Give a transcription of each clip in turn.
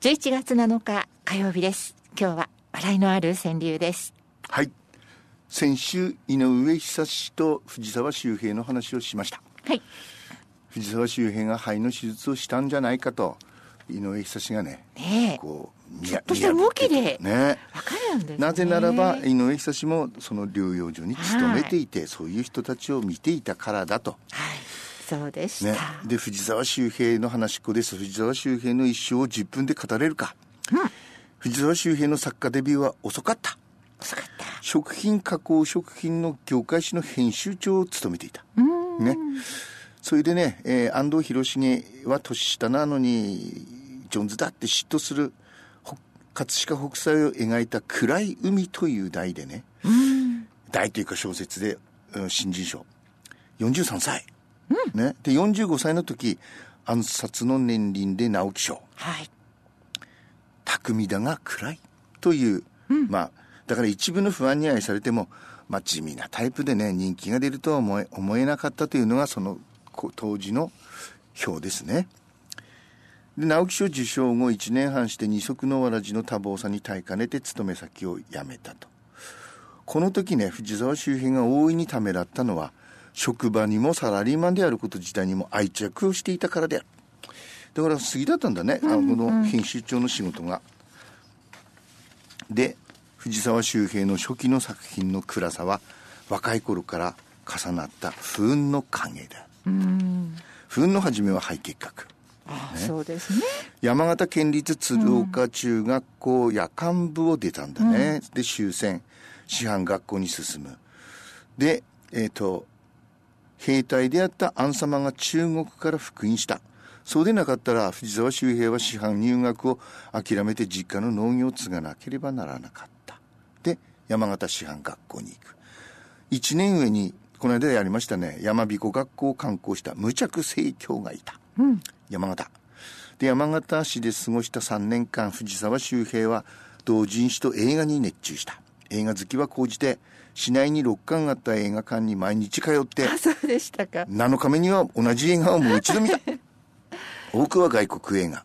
11月7日火曜日です。今日は笑いのある川柳です。はい。先週井上久志と藤沢周平の話をしました。はい。藤沢周平が肺の手術をしたんじゃないかと井上久志がねねえ。こうちょっとした動きでね。わかるんですね。なぜならば井上久志もその療養所に勤めていて、そういう人たちを見ていたからだと。はいそうでした、ね、で藤沢周平の話っ子です。藤沢周平の一生を10分で語れるか、藤沢周平の作家デビューは遅かった。遅かった。食品加工食品の業界誌の編集長を務めていた。ね。それでね、えー安藤広重は年下なのにジョンズだって嫉妬するほ葛飾北斎を描いた「暗い海」という題でね、題というか小説で、うん新人賞。43歳、ね、で45歳の時暗殺の年輪で直木賞。はい。巧みだが暗い。という、まあだから一部の不安に愛されても、まあ、地味なタイプでね人気が出るとは思え思えなかったというのがそのこ当時の表ですね。で直木賞受賞後1年半して二足のわらじの多忙さに耐えかねて勤め先を辞めたと。この時ね藤沢周辺が大いにためらったのは職場にもサラリーマンであること自体にも愛着をしていたからである。だから過ぎだったんだね、あのこの編集長の仕事が。で藤沢周平の初期の作品の暗さは若い頃から重なった不運の影だ。不運の初めは肺結核。あそうですね。山形県立鶴岡中学校夜間部を出たんだね、で終戦。師範学校に進む。でえっ、と兵隊であったアン様が中国から復員した。そうでなかったら藤沢周平は師範入学を諦めて実家の農業を継がなければならなかった。で山形師範学校に行く。1年上にこの間やりましたね。山彦学校を観光した。無着盛況がいた、山形。で山形市で過ごした3年間藤沢周平は同人誌と映画に熱中した映画好きは高じて市内に6館あった映画館に毎日通ってあそうでしたか。7日目には同じ映画をもう一度見た。多くは外国映画。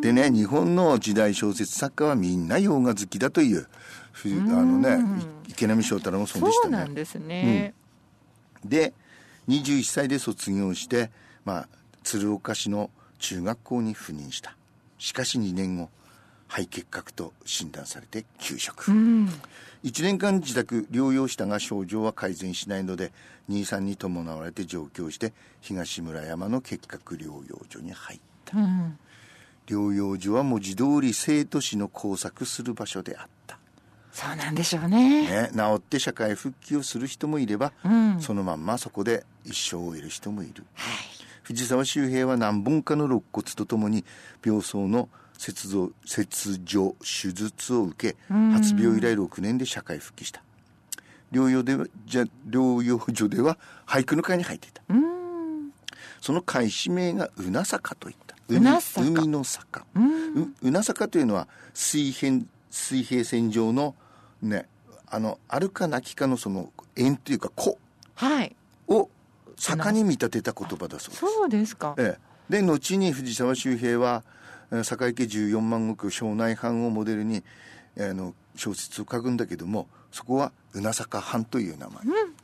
でね日本の時代小説作家はみんな洋画好きだというふあのねい池波正太郎もそうでしたね。そうなんですね、で21歳で卒業して、まあ、鶴岡市の中学校に赴任した。しかし2年後肺結核と診断されて休職、1年間自宅療養したが症状は改善しないので23に伴われて上京して東村山の結核療養所に入った、療養所は文字通り生と死の交錯する場所であった。そうなんでしょうね。ね、治って社会復帰をする人もいれば、そのまん。まそこで一生を得る人もいる、藤沢周平は何本かの肋骨とともに病巣の切除切除手術を受け発病以来6年で社会復帰した。療養ではじゃ療養所では俳句の会に入っていた。その会氏名がうな坂といった。うな坂。海の坂。ううな坂というのは水平水平線上のねあのあるかなきかのその円というか湖はい。を坂に見立てた言葉だそうです。そうですか。ええ、で後に藤沢周平はえー坂井家14万石庄内藩をモデルにえーあの小説を書くんだけどもそこはうな坂藩という名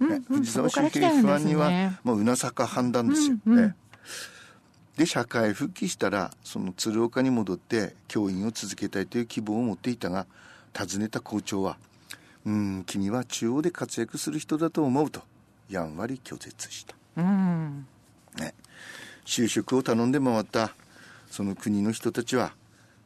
前、ね藤沢周平不安には、もううな坂藩なんですよ、ええで社会復帰したらその鶴岡に戻って教員を続けたいという希望を持っていたが訪ねた校長は「うん君は中央で活躍する人だと思う」とやんわり拒絶した。うん。ね、就職を頼んで回ったその国の人たちは、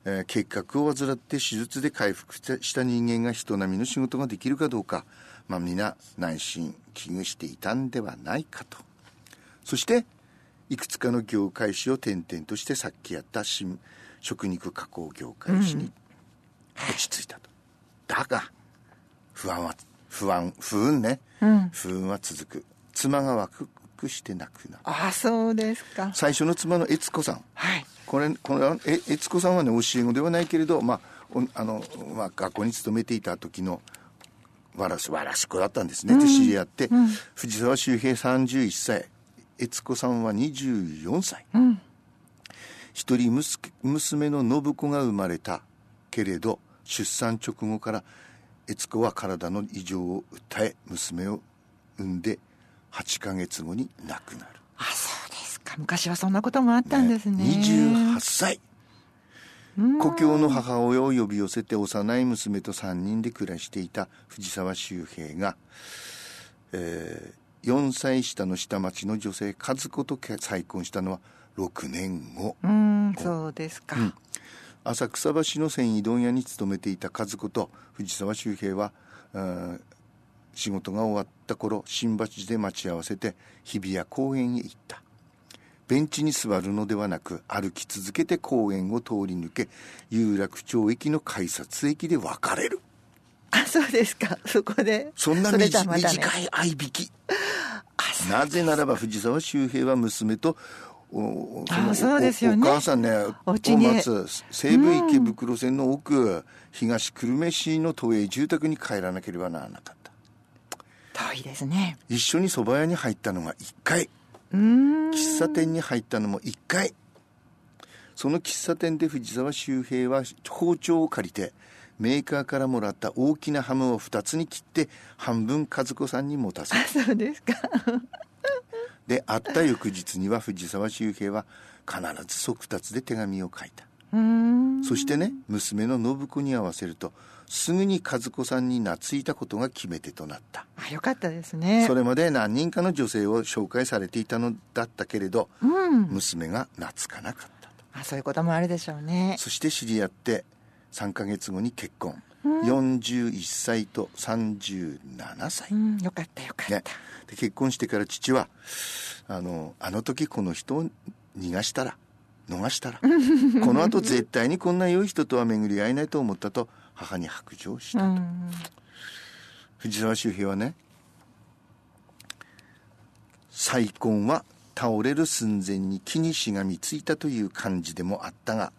えー結核を患って手術で回復した人間が人並みの仕事ができるかどうか、まあ、皆内心危惧していたんではないかと。そしていくつかの業界誌を転々としてさっきやった新食肉加工業界誌に落ち着いたと、だが不安は不安不運ね、不運は続く。妻が若くして亡くなるあそうですか。最初の妻の悦子さん。はいこれこれえ悦子さんはね教え子ではないけれど、まあおあのまあ、学校に勤めていた時のわらしわらし子だったんですね、で知り合って、藤沢周平31歳。悦子さんは24歳、一人娘の信子が生まれたけれど出産直後から悦子は体の異常を訴え娘を産んで8ヶ月後に亡くなる。あそ昔はそんなこともあったんですね。ね28歳。故郷の母親を呼び寄せて幼い娘と3人で暮らしていた藤沢周平が、えー、4歳下の下町の女性和子と再婚したのは6年後。うんそうですか、うん、浅草橋の繊維問屋に勤めていた和子と藤沢周平は仕事が終わった頃新橋で待ち合わせて日比谷公園へ行ったベンチに座るのではなく歩き続けて公園を通り抜け有楽町駅の改札駅で別れる。あそうですか。そこで。そんな、ね、短い合いびき。なぜならば藤沢周平は娘とおあそうですよね。お母さんねお松西武池袋線の奥、うん、東久留米市の都営住宅に帰らなければならなかった。遠いですね。一緒に蕎麦屋に入ったのが1回喫茶店に入ったのも1回。その喫茶店で藤沢周平は包丁を借りてメーカーからもらった大きなハムを2つに切って半分和子さんに持たせた。そうですか。で会った翌日には藤沢周平は必ず速達で手紙を書いたそしてね娘の信子に合わせるとすぐに和子さんに懐いたことが決め手となった。あよかったですね。それまで何人かの女性を紹介されていたのだったけれど、うん、娘が懐かなかったと。あそういうこともあるでしょうね。そして知り合って3か月後に結婚、うん、41歳と37歳、うん、よかったよかった、ね、で結婚してから父はあのあの時この人を逃がしたら逃したら。このあと絶対にこんな良い人とは巡り合えないと思ったと母に白状したと、藤沢周平はね再婚は倒れる寸前に気にしがみついたという感じでもあったが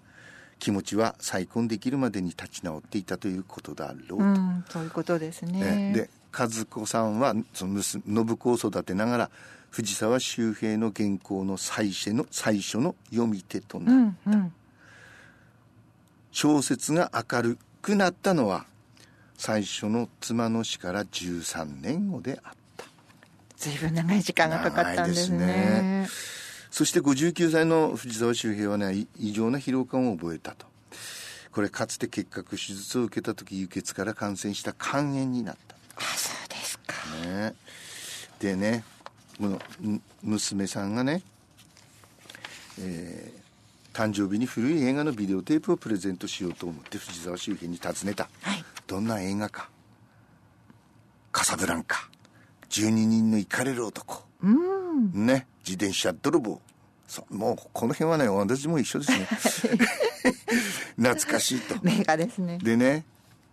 気持ちは再婚できるまでに立ち直っていたということだろうと、うん、そういうことですね。で和子さん。はその信子を育てながら藤沢周平の原稿の最初の最初の読み手となった、うんうん、小説が明るくなったのは最初の妻の死から13年後であった。随分長い時間がかかったんですね、ね、そして59歳の藤沢周平はね異常な疲労感を覚えたと。これかつて結核手術を受けた時輸血から感染した肝炎になったあそうですか、ね、でねこの娘さんがね、えー、誕生日に古い映画のビデオテープをプレゼントしようと思って藤沢周辺に尋ねた、はい、どんな映画か。カサブランカ。12人のイカれる男、うん、ね。自転車泥棒。もうこの辺はね私も一緒ですね。懐かしいと。名画ですね。でね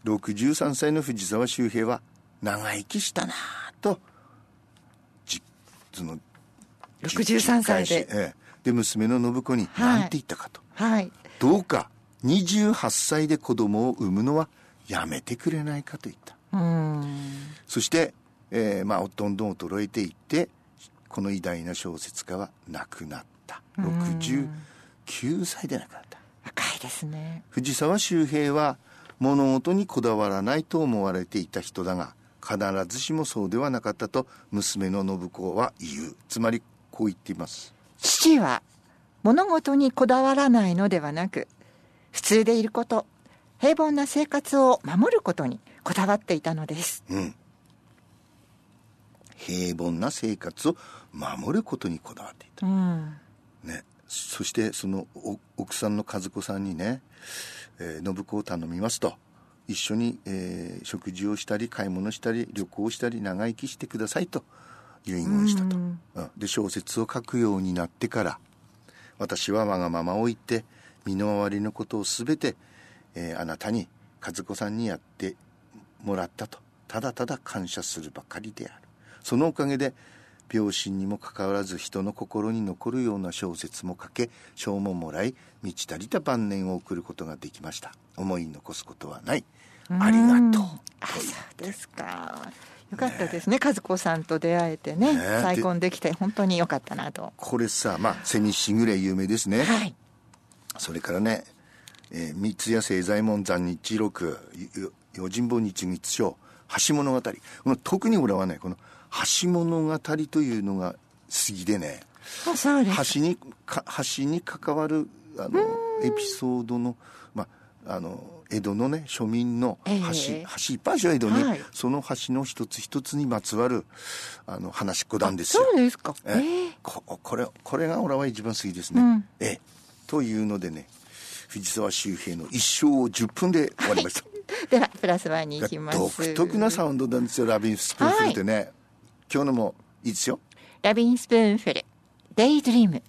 63歳の藤沢周平は長生きしたなとその63歳で、ええ、で娘の信子に何て言ったかと、はい、どうか28歳で子供を産むのはやめてくれないかと言った。そして、えー、まあどんどん衰えていってこの偉大な小説家は亡くなった。69歳で亡くなった。若いですね。藤沢周平は物事にこだわらないと思われていた人だが必ずしもそうではなかったと娘の信子は言う。つまりこう言っています。父は物事にこだわらないのではなく普通でいること平凡な生活を守ることにこだわっていたのです、うん、平凡な生活を守ることにこだわっていた、うん、ね、そしてその奥さんの和子さんにね、えー、信子を頼みますと一緒に、えー、食事をしたり買い物したり旅行したり長生きしてくださいと遺言したと、うん、で小説を書くようになってから私はわがままを言って身の回りのことを全て、えー、あなたに和子さんにやってもらったと。ただただ感謝するばかりである。そのおかげで病心にもかかわらず人の心に残るような小説も書け賞ももらい満ち足りた晩年を送ることができました。思い残すことはない。ありがとう。あそうですか。よかったですね、ね、和子さんと出会えてね、ね、再婚できて本当によかったなと。これさまあ「セミしぐれ」有名ですね、はい、それからね、えー、三ツ矢清左衛門残日録用心棒日月書橋物語。この特に俺はねこの橋物語というのが好きでね。橋にか橋に関わるあのエピソードのまああの江戸のね庶民の橋、え。ー、橋いっぱいある江戸に、はい、その橋の一つ一つにまつわるあの話っこなんですよ。そうですか。えー、ここれこれが俺は一番好きですね、うん、えというのでね藤沢周平の一生を10分で終わりました。ではプラスワンに行きます。独特なサウンドなんですよ。 Lovin' Spoonful ってね、はい、今日のもいいですよ。 Lovin' Spoonful Daydream